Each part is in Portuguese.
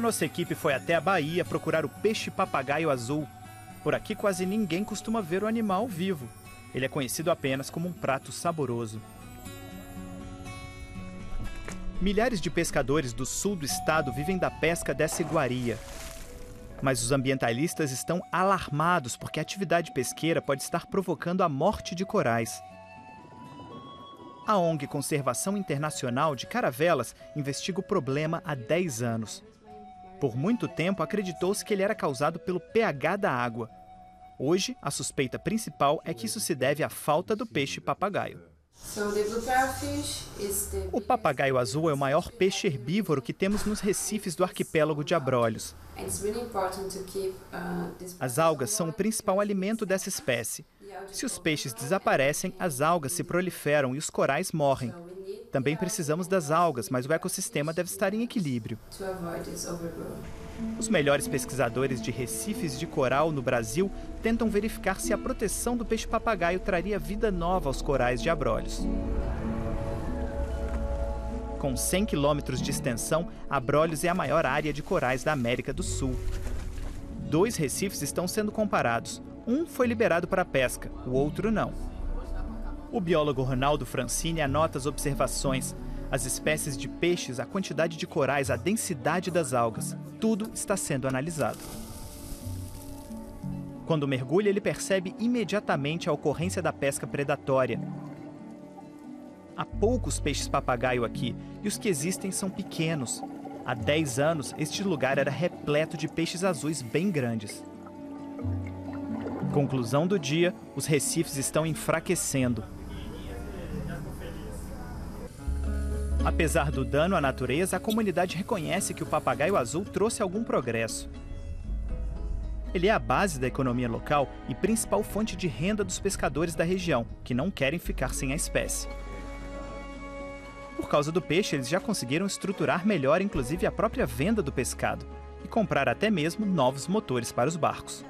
A nossa equipe foi até a Bahia procurar o peixe-papagaio azul. Por aqui quase ninguém costuma ver o animal vivo. Ele é conhecido apenas como um prato saboroso. Milhares de pescadores do sul do estado vivem da pesca dessa iguaria. Mas os ambientalistas estão alarmados porque a atividade pesqueira pode estar provocando a morte de corais. A ONG Conservação Internacional de Caravelas investiga o problema há 10 anos. Por muito tempo acreditou-se que ele era causado pelo pH da água. Hoje, a suspeita principal é que isso se deve à falta do peixe papagaio. O papagaio azul é o maior peixe herbívoro que temos nos recifes do arquipélago de Abrolhos. As algas são o principal alimento dessa espécie. Se os peixes desaparecem, as algas se proliferam e os corais morrem. Também precisamos das algas, mas o ecossistema deve estar em equilíbrio. Os melhores pesquisadores de recifes de coral no Brasil tentam verificar se a proteção do peixe-papagaio traria vida nova aos corais de Abrolhos. Com 100 quilômetros de extensão, Abrolhos é a maior área de corais da América do Sul. Dois recifes estão sendo comparados. Um foi liberado para pesca, o outro não. O biólogo Ronaldo Francini anota as observações, as espécies de peixes, a quantidade de corais, a densidade das algas. Tudo está sendo analisado. Quando mergulha, ele percebe imediatamente a ocorrência da pesca predatória. Há poucos peixes papagaio aqui e os que existem são pequenos. Há 10 anos, este lugar era repleto de peixes azuis bem grandes. Conclusão do dia: os recifes estão enfraquecendo. Apesar do dano à natureza, a comunidade reconhece que o papagaio azul trouxe algum progresso. Ele é a base da economia local e principal fonte de renda dos pescadores da região, que não querem ficar sem a espécie. Por causa do peixe, eles já conseguiram estruturar melhor, inclusive, a própria venda do pescado e comprar até mesmo novos motores para os barcos.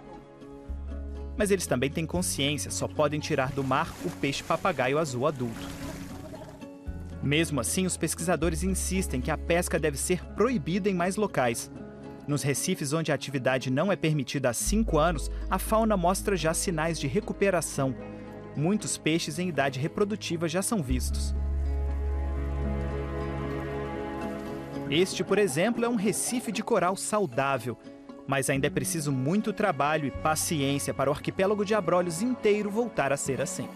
Mas eles também têm consciência, só podem tirar do mar o peixe papagaio azul adulto. Mesmo assim, os pesquisadores insistem que a pesca deve ser proibida em mais locais. Nos recifes onde a atividade não é permitida há cinco anos, a fauna mostra já sinais de recuperação. Muitos peixes em idade reprodutiva já são vistos. Este, por exemplo, é um recife de coral saudável. Mas ainda é preciso muito trabalho e paciência para o arquipélago de Abrolhos inteiro voltar a ser assim.